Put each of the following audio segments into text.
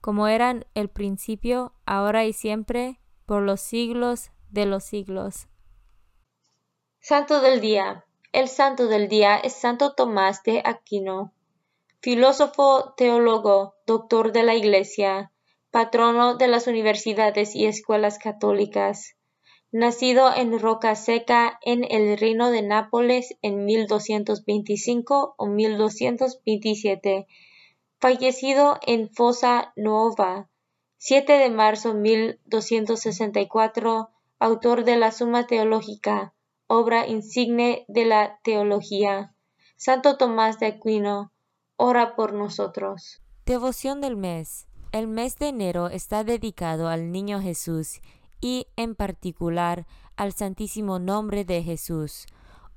como eran el principio, ahora y siempre, por los siglos de los siglos. Santo del Día. El Santo del Día es Santo Tomás de Aquino, filósofo, teólogo, doctor de la Iglesia, patrono de las universidades y escuelas católicas. Nacido en Roca Seca en el Reino de Nápoles en 1225 o 1227 fallecido en Fosa Nuova, 7 de marzo 1264, autor de la Suma Teológica, obra insigne de la teología. Santo Tomás de Aquino, ora por nosotros. Devoción del mes. El mes de enero está dedicado al Niño Jesús y en particular al Santísimo Nombre de Jesús.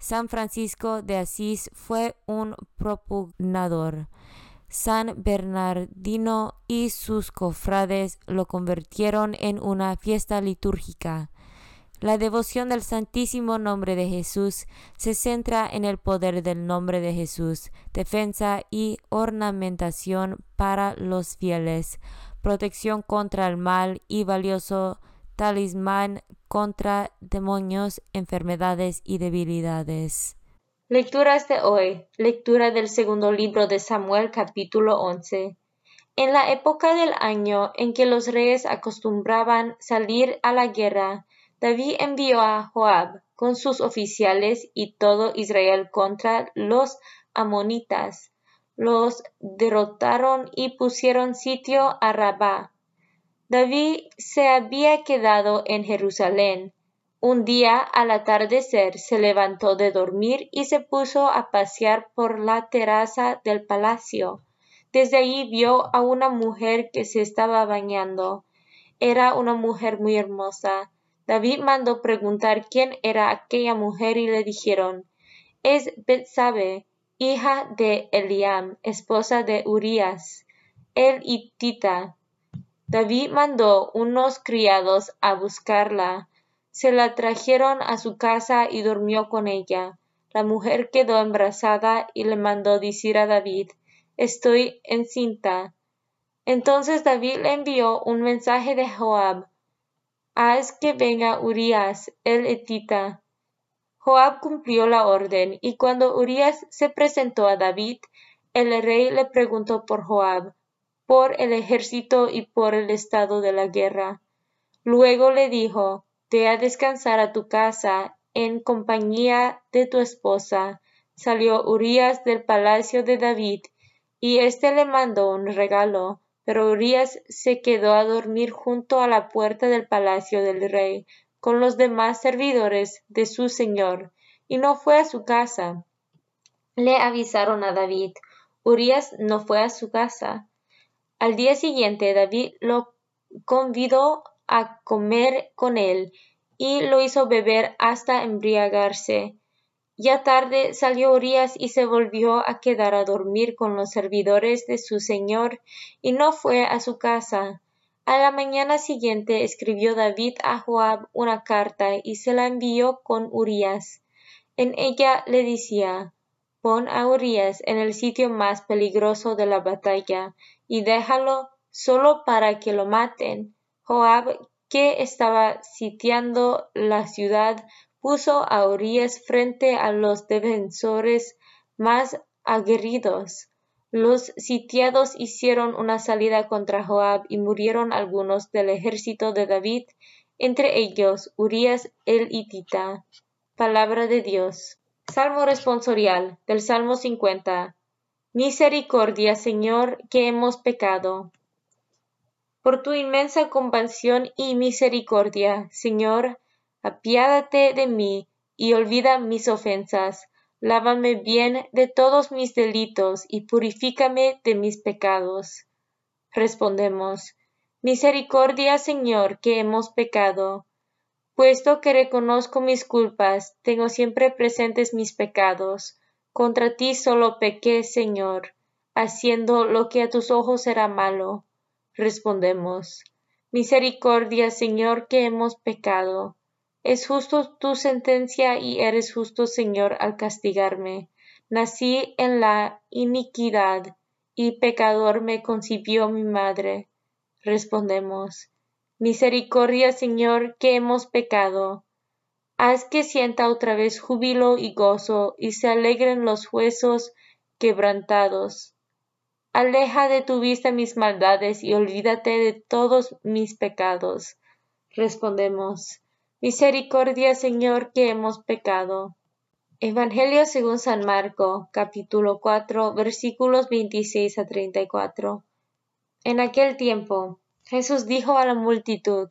San Francisco de Asís fue un propugnador. San Bernardino y sus cofrades lo convirtieron en una fiesta litúrgica. La devoción del Santísimo Nombre de Jesús se centra en el poder del nombre de Jesús, defensa y ornamentación para los fieles, protección contra el mal y valioso talismán contra demonios, enfermedades y debilidades. Lecturas de hoy. Lectura del segundo libro de Samuel capítulo 11. En la época del año en que los reyes acostumbraban salir a la guerra, David envió a Joab con sus oficiales y todo Israel contra los amonitas. Los derrotaron y pusieron sitio a Rabá David se había quedado en Jerusalén. Un día al atardecer se levantó de dormir y se puso a pasear por la terraza del palacio. Desde allí vio a una mujer que se estaba bañando. Era una mujer muy hermosa. David mandó preguntar quién era aquella mujer y le dijeron, es Betsabe, hija de Eliam, esposa de Urías, el hitita. David mandó unos criados a buscarla. Se la trajeron a su casa y durmió con ella. La mujer quedó embarazada y le mandó decir a David, Estoy encinta. Entonces David le envió un mensaje de Joab, haz que venga Urías el etita. Joab cumplió la orden, y cuando Urías se presentó a David, el rey le preguntó por Joab, por el ejército y por el estado de la guerra. Luego le dijo, Ve a descansar a tu casa en compañía de tu esposa. Salió Urías del palacio de David, y éste le mandó un regalo, pero Urias se quedó a dormir junto a la puerta del palacio del rey con los demás servidores de su señor, y no fue a su casa. Le avisaron a David. Urias no fue a su casa. Al día siguiente David lo convidó a comer con él y lo hizo beber hasta embriagarse. Ya tarde salió Urias y se volvió a quedar a dormir con los servidores de su señor, y no fue a su casa. A la mañana siguiente escribió David a Joab una carta y se la envió con Urias. En ella le decía Pon a Urias en el sitio más peligroso de la batalla, y déjalo solo para que lo maten. Joab, que estaba sitiando la ciudad, puso a Urias frente a los defensores más aguerridos. Los sitiados hicieron una salida contra Joab y murieron algunos del ejército de David, entre ellos Urias el hitita. Palabra de Dios. Salmo responsorial del Salmo 50. Misericordia, Señor, que hemos pecado. Por tu inmensa compasión y misericordia, Señor, apiádate de mí y olvida mis ofensas. Lávame bien de todos mis delitos y purifícame de mis pecados. Respondemos, Misericordia, Señor, que hemos pecado. Puesto que reconozco mis culpas, tengo siempre presentes mis pecados. Contra ti solo pequé, Señor, haciendo lo que a tus ojos era malo. Respondemos, Misericordia, Señor, que hemos pecado. Es justo tu sentencia y eres justo, Señor, al castigarme. Nací en la iniquidad y pecador me concibió mi madre. Respondemos, Misericordia, Señor, que hemos pecado. Haz que sienta otra vez júbilo y gozo y se alegren los huesos quebrantados. Aleja de tu vista mis maldades y olvídate de todos mis pecados. Respondemos, Misericordia, Señor, que hemos pecado. Evangelio según San Marco, capítulo 4, versículos 26 a 34. En aquel tiempo, Jesús dijo a la multitud,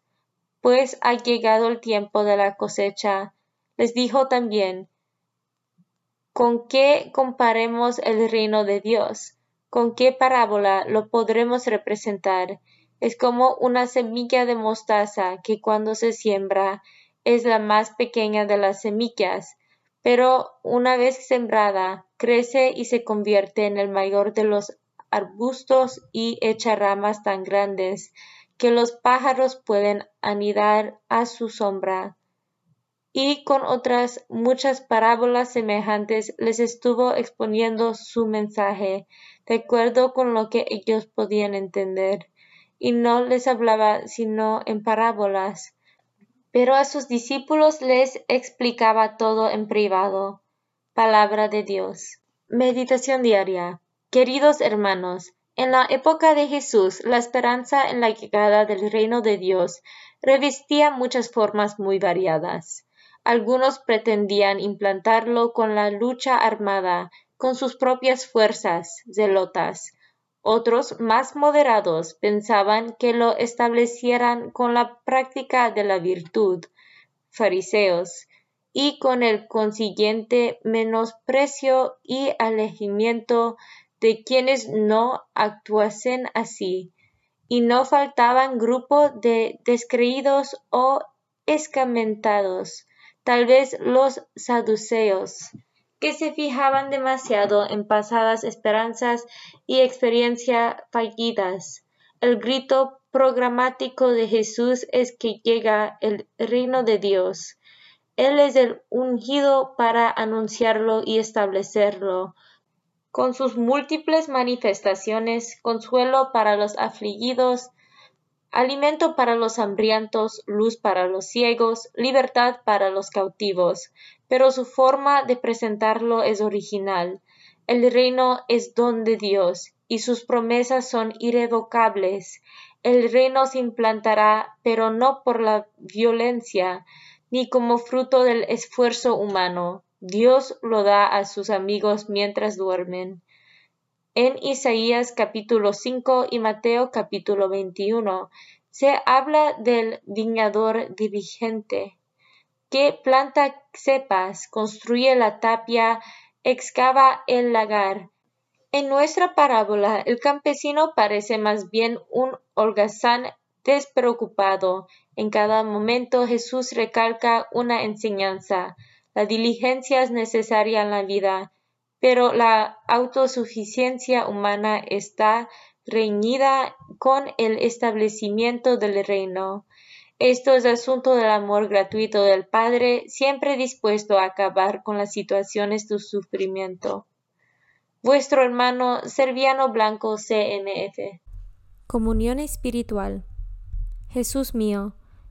pues ha llegado el tiempo de la cosecha. Les dijo también, ¿con qué comparemos el reino de Dios? ¿Con qué parábola lo podremos representar? Es como una semilla de mostaza que cuando se siembra es la más pequeña de las semillas, pero una vez sembrada crece y se convierte en el mayor de los arbustos y echa ramas tan grandes que los pájaros pueden anidar a su sombra. Y con otras muchas parábolas semejantes les estuvo exponiendo su mensaje, de acuerdo con lo que ellos podían entender y no les hablaba sino en parábolas, pero a sus discípulos les explicaba todo en privado. Palabra de Dios. Meditación diaria. Queridos hermanos, En la época de Jesús, la esperanza en la llegada del reino de Dios revestía muchas formas muy variadas. Algunos pretendían implantarlo con la lucha armada, con sus propias fuerzas zelotas. Otros, más moderados, pensaban que lo establecieran con la práctica de la virtud, fariseos, y con el consiguiente menosprecio y alejamiento de quienes no actuasen así, y no faltaban grupos de descreídos o escamentados, tal vez los saduceos, que se fijaban demasiado en pasadas esperanzas y experiencias fallidas. El grito programático de Jesús es que llega el reino de Dios. Él es el ungido para anunciarlo y establecerlo, con sus múltiples manifestaciones, consuelo para los afligidos, alimento para los hambrientos, luz para los ciegos, libertad para los cautivos. Pero su forma de presentarlo es original. El reino es don de Dios, y sus promesas son irrevocables. El reino se implantará, pero no por la violencia, ni como fruto del esfuerzo humano, Dios lo da a sus amigos mientras duermen. En Isaías capítulo 5 y Mateo capítulo 21 se habla del viñador dirigente, que planta cepas, construye la tapia, excava el lagar. En nuestra parábola, el campesino parece más bien un holgazán despreocupado. En cada momento Jesús recalca una enseñanza. La diligencia es necesaria en la vida, pero la autosuficiencia humana está reñida con el establecimiento del reino. Esto es asunto del amor gratuito del Padre, siempre dispuesto a acabar con las situaciones de sufrimiento. Vuestro hermano Serviano Blanco CNF. Comunión espiritual. Jesús mío,